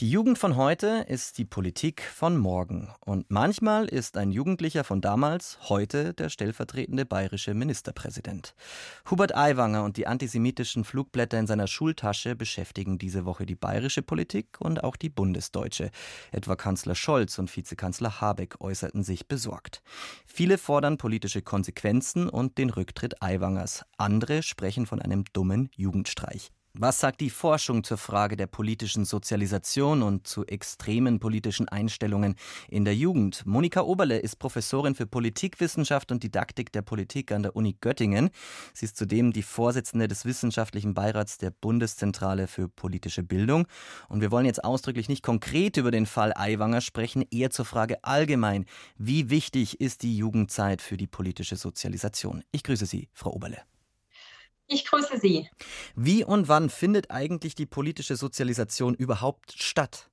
Die Jugend von heute ist die Politik von morgen. Und manchmal ist ein Jugendlicher von damals heute der stellvertretende bayerische Ministerpräsident. Hubert Aiwanger und die antisemitischen Flugblätter in seiner Schultasche beschäftigen diese Woche die bayerische Politik und auch die bundesdeutsche. Etwa Kanzler Scholz und Vizekanzler Habeck äußerten sich besorgt. Viele fordern politische Konsequenzen und den Rücktritt Aiwangers. Andere sprechen von einem dummen Jugendstreich. Was sagt die Forschung zur Frage der politischen Sozialisation und zu extremen politischen Einstellungen in der Jugend? Monika Oberle ist Professorin für Politikwissenschaft und Didaktik der Politik an der Uni Göttingen. Sie ist zudem die Vorsitzende des Wissenschaftlichen Beirats der Bundeszentrale für politische Bildung. Und wir wollen jetzt ausdrücklich nicht konkret über den Fall Aiwanger sprechen, eher zur Frage allgemein. Wie wichtig ist die Jugendzeit für die politische Sozialisation? Ich grüße Sie, Frau Oberle. Ich grüße Sie. Wie und wann findet eigentlich die politische Sozialisation überhaupt statt?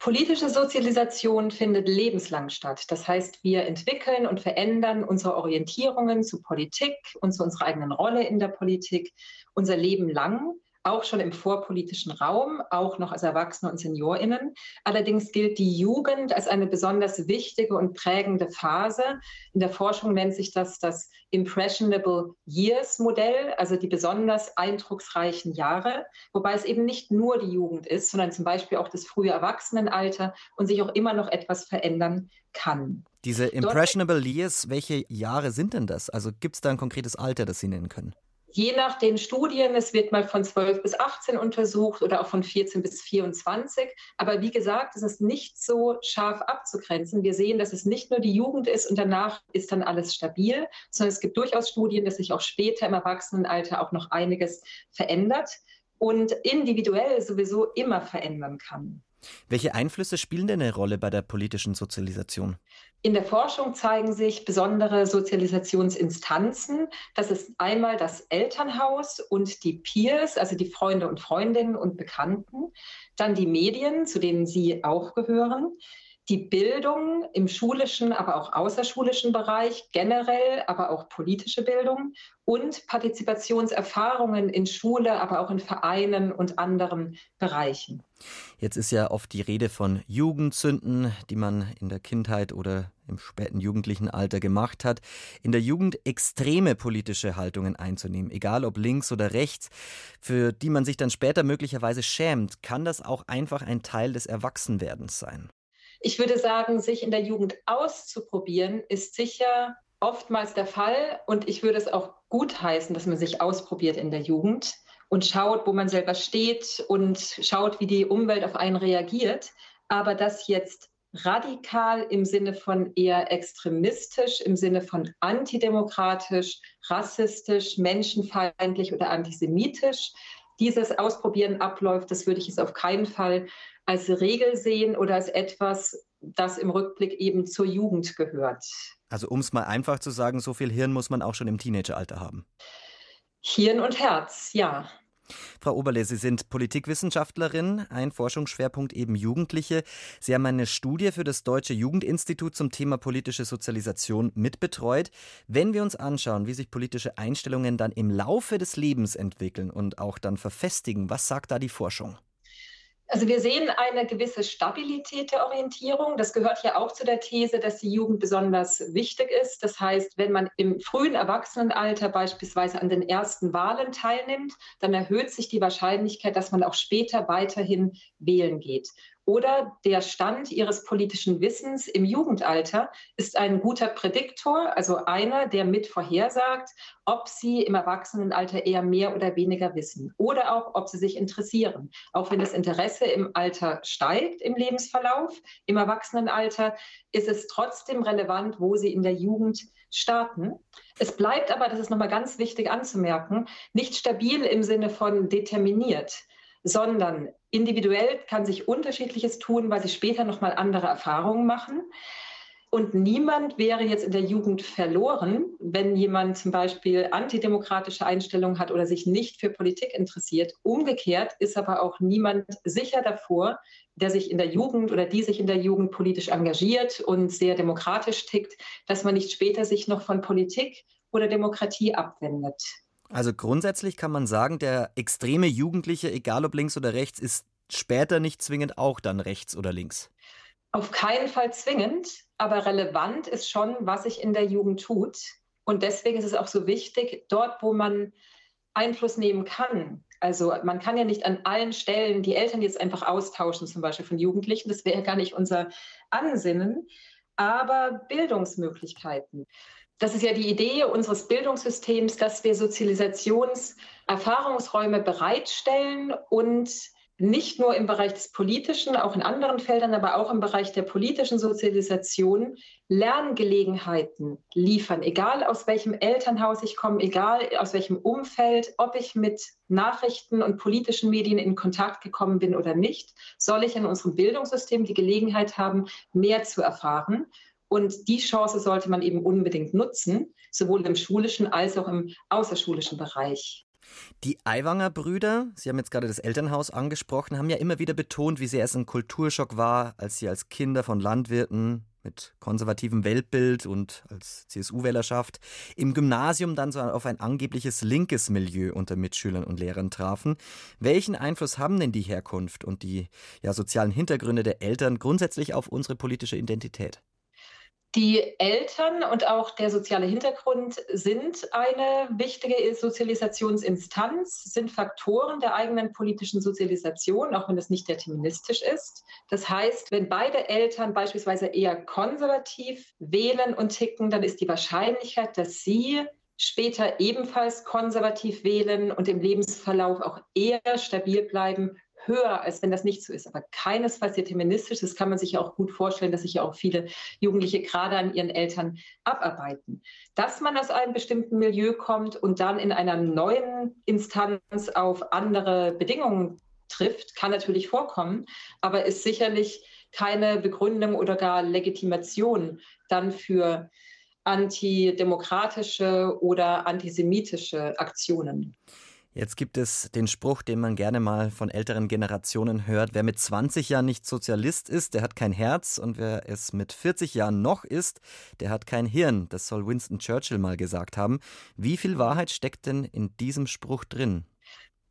Politische Sozialisation findet lebenslang statt. Das heißt, wir entwickeln und verändern unsere Orientierungen zu Politik und zu unserer eigenen Rolle in der Politik unser Leben lang auch schon im vorpolitischen Raum, auch noch als Erwachsene und SeniorInnen. Allerdings gilt die Jugend als eine besonders wichtige und prägende Phase. In der Forschung nennt sich das das Impressionable Years Modell, also die besonders eindrucksreichen Jahre, wobei es eben nicht nur die Jugend ist, sondern zum Beispiel auch das frühe Erwachsenenalter und sich auch immer noch etwas verändern kann. Diese Impressionable Years, welche Jahre sind denn das? Also gibt es da ein konkretes Alter, das Sie nennen können? Je nach den Studien, es wird mal von 12 bis 18 untersucht oder auch von 14 bis 24. Aber wie gesagt, es ist nicht so scharf abzugrenzen. Wir sehen, dass es nicht nur die Jugend ist und danach ist dann alles stabil, sondern es gibt durchaus Studien, dass sich auch später im Erwachsenenalter auch noch einiges verändert und individuell sowieso immer verändern kann. Welche Einflüsse spielen denn eine Rolle bei der politischen Sozialisation? In der Forschung zeigen sich besondere Sozialisationsinstanzen. Das ist einmal das Elternhaus und die Peers, also die Freunde und Freundinnen und Bekannten. Dann die Medien, zu denen Sie auch gehören die Bildung im schulischen, aber auch außerschulischen Bereich generell, aber auch politische Bildung und Partizipationserfahrungen in Schule, aber auch in Vereinen und anderen Bereichen. Jetzt ist ja oft die Rede von Jugendsünden, die man in der Kindheit oder im späten jugendlichen Alter gemacht hat, in der Jugend extreme politische Haltungen einzunehmen, egal ob links oder rechts, für die man sich dann später möglicherweise schämt, kann das auch einfach ein Teil des Erwachsenwerdens sein. Ich würde sagen, sich in der Jugend auszuprobieren, ist sicher oftmals der Fall. Und ich würde es auch gut heißen, dass man sich ausprobiert in der Jugend und schaut, wo man selber steht und schaut, wie die Umwelt auf einen reagiert. Aber das jetzt radikal im Sinne von eher extremistisch, im Sinne von antidemokratisch, rassistisch, menschenfeindlich oder antisemitisch, dieses Ausprobieren abläuft, das würde ich es auf keinen Fall als Regel sehen oder als etwas, das im Rückblick eben zur Jugend gehört. Also um es mal einfach zu sagen, so viel Hirn muss man auch schon im Teenageralter haben. Hirn und Herz, ja. Frau Oberle, Sie sind Politikwissenschaftlerin, ein Forschungsschwerpunkt eben Jugendliche. Sie haben eine Studie für das Deutsche Jugendinstitut zum Thema politische Sozialisation mitbetreut. Wenn wir uns anschauen, wie sich politische Einstellungen dann im Laufe des Lebens entwickeln und auch dann verfestigen, was sagt da die Forschung? Also wir sehen eine gewisse Stabilität der Orientierung. Das gehört ja auch zu der These, dass die Jugend besonders wichtig ist. Das heißt, wenn man im frühen Erwachsenenalter beispielsweise an den ersten Wahlen teilnimmt, dann erhöht sich die Wahrscheinlichkeit, dass man auch später weiterhin wählen geht oder der Stand ihres politischen Wissens im Jugendalter ist ein guter Prädiktor, also einer, der mit vorhersagt, ob sie im Erwachsenenalter eher mehr oder weniger wissen oder auch, ob sie sich interessieren. Auch wenn das Interesse im Alter steigt, im Lebensverlauf, im Erwachsenenalter, ist es trotzdem relevant, wo sie in der Jugend starten. Es bleibt aber, das ist nochmal ganz wichtig anzumerken, nicht stabil im Sinne von determiniert sondern individuell kann sich unterschiedliches tun, weil sie später nochmal andere Erfahrungen machen. Und niemand wäre jetzt in der Jugend verloren, wenn jemand zum Beispiel antidemokratische Einstellungen hat oder sich nicht für Politik interessiert. Umgekehrt ist aber auch niemand sicher davor, der sich in der Jugend oder die sich in der Jugend politisch engagiert und sehr demokratisch tickt, dass man nicht später sich noch von Politik oder Demokratie abwendet. Also grundsätzlich kann man sagen, der extreme Jugendliche, egal ob links oder rechts, ist später nicht zwingend auch dann rechts oder links. Auf keinen Fall zwingend, aber relevant ist schon, was sich in der Jugend tut. Und deswegen ist es auch so wichtig, dort, wo man Einfluss nehmen kann. Also man kann ja nicht an allen Stellen die Eltern jetzt einfach austauschen, zum Beispiel von Jugendlichen. Das wäre gar nicht unser Ansinnen. Aber Bildungsmöglichkeiten. Das ist ja die Idee unseres Bildungssystems, dass wir Sozialisationserfahrungsräume bereitstellen und nicht nur im Bereich des Politischen, auch in anderen Feldern, aber auch im Bereich der politischen Sozialisation Lerngelegenheiten liefern, egal aus welchem Elternhaus ich komme, egal aus welchem Umfeld, ob ich mit Nachrichten und politischen Medien in Kontakt gekommen bin oder nicht, soll ich in unserem Bildungssystem die Gelegenheit haben, mehr zu erfahren. Und die Chance sollte man eben unbedingt nutzen, sowohl im schulischen als auch im außerschulischen Bereich. Die Aiwanger Brüder, Sie haben jetzt gerade das Elternhaus angesprochen, haben ja immer wieder betont, wie sehr es ein Kulturschock war, als sie als Kinder von Landwirten mit konservativem Weltbild und als CSU-Wählerschaft im Gymnasium dann so auf ein angebliches linkes Milieu unter Mitschülern und Lehrern trafen. Welchen Einfluss haben denn die Herkunft und die ja, sozialen Hintergründe der Eltern grundsätzlich auf unsere politische Identität? Die Eltern und auch der soziale Hintergrund sind eine wichtige Sozialisationsinstanz, sind Faktoren der eigenen politischen Sozialisation, auch wenn das nicht deterministisch ist. Das heißt, wenn beide Eltern beispielsweise eher konservativ wählen und ticken, dann ist die Wahrscheinlichkeit, dass sie später ebenfalls konservativ wählen und im Lebensverlauf auch eher stabil bleiben, höher, als wenn das nicht so ist. Aber keinesfalls deterministisch. Das kann man sich ja auch gut vorstellen, dass sich ja auch viele Jugendliche gerade an ihren Eltern abarbeiten. Dass man aus einem bestimmten Milieu kommt und dann in einer neuen Instanz auf andere Bedingungen trifft, kann natürlich vorkommen, aber ist sicherlich keine Begründung oder gar Legitimation dann für antidemokratische oder antisemitische Aktionen. Jetzt gibt es den Spruch, den man gerne mal von älteren Generationen hört. Wer mit 20 Jahren nicht Sozialist ist, der hat kein Herz. Und wer es mit 40 Jahren noch ist, der hat kein Hirn. Das soll Winston Churchill mal gesagt haben. Wie viel Wahrheit steckt denn in diesem Spruch drin?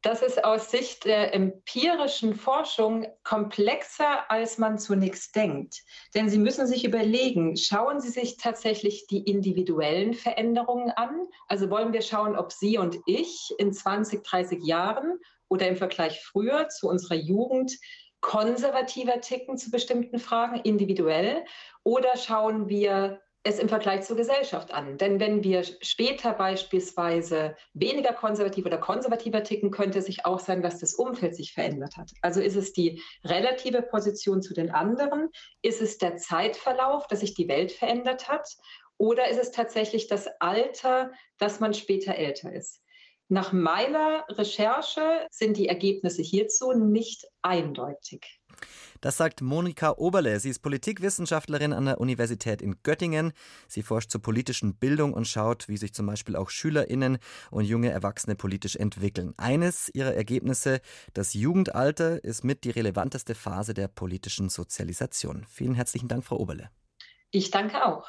Das ist aus Sicht der empirischen Forschung komplexer, als man zunächst denkt. Denn Sie müssen sich überlegen, schauen Sie sich tatsächlich die individuellen Veränderungen an? Also wollen wir schauen, ob Sie und ich in 20, 30 Jahren oder im Vergleich früher zu unserer Jugend konservativer ticken zu bestimmten Fragen individuell? Oder schauen wir es im Vergleich zur Gesellschaft an. Denn wenn wir später beispielsweise weniger konservativ oder konservativer ticken, könnte es sich auch sein, dass das Umfeld sich verändert hat. Also ist es die relative Position zu den anderen? Ist es der Zeitverlauf, dass sich die Welt verändert hat? Oder ist es tatsächlich das Alter, dass man später älter ist? Nach meiner Recherche sind die Ergebnisse hierzu nicht eindeutig. Das sagt Monika Oberle. Sie ist Politikwissenschaftlerin an der Universität in Göttingen. Sie forscht zur politischen Bildung und schaut, wie sich zum Beispiel auch SchülerInnen und junge Erwachsene politisch entwickeln. Eines ihrer Ergebnisse, das Jugendalter ist mit die relevanteste Phase der politischen Sozialisation. Vielen herzlichen Dank, Frau Oberle. Ich danke auch.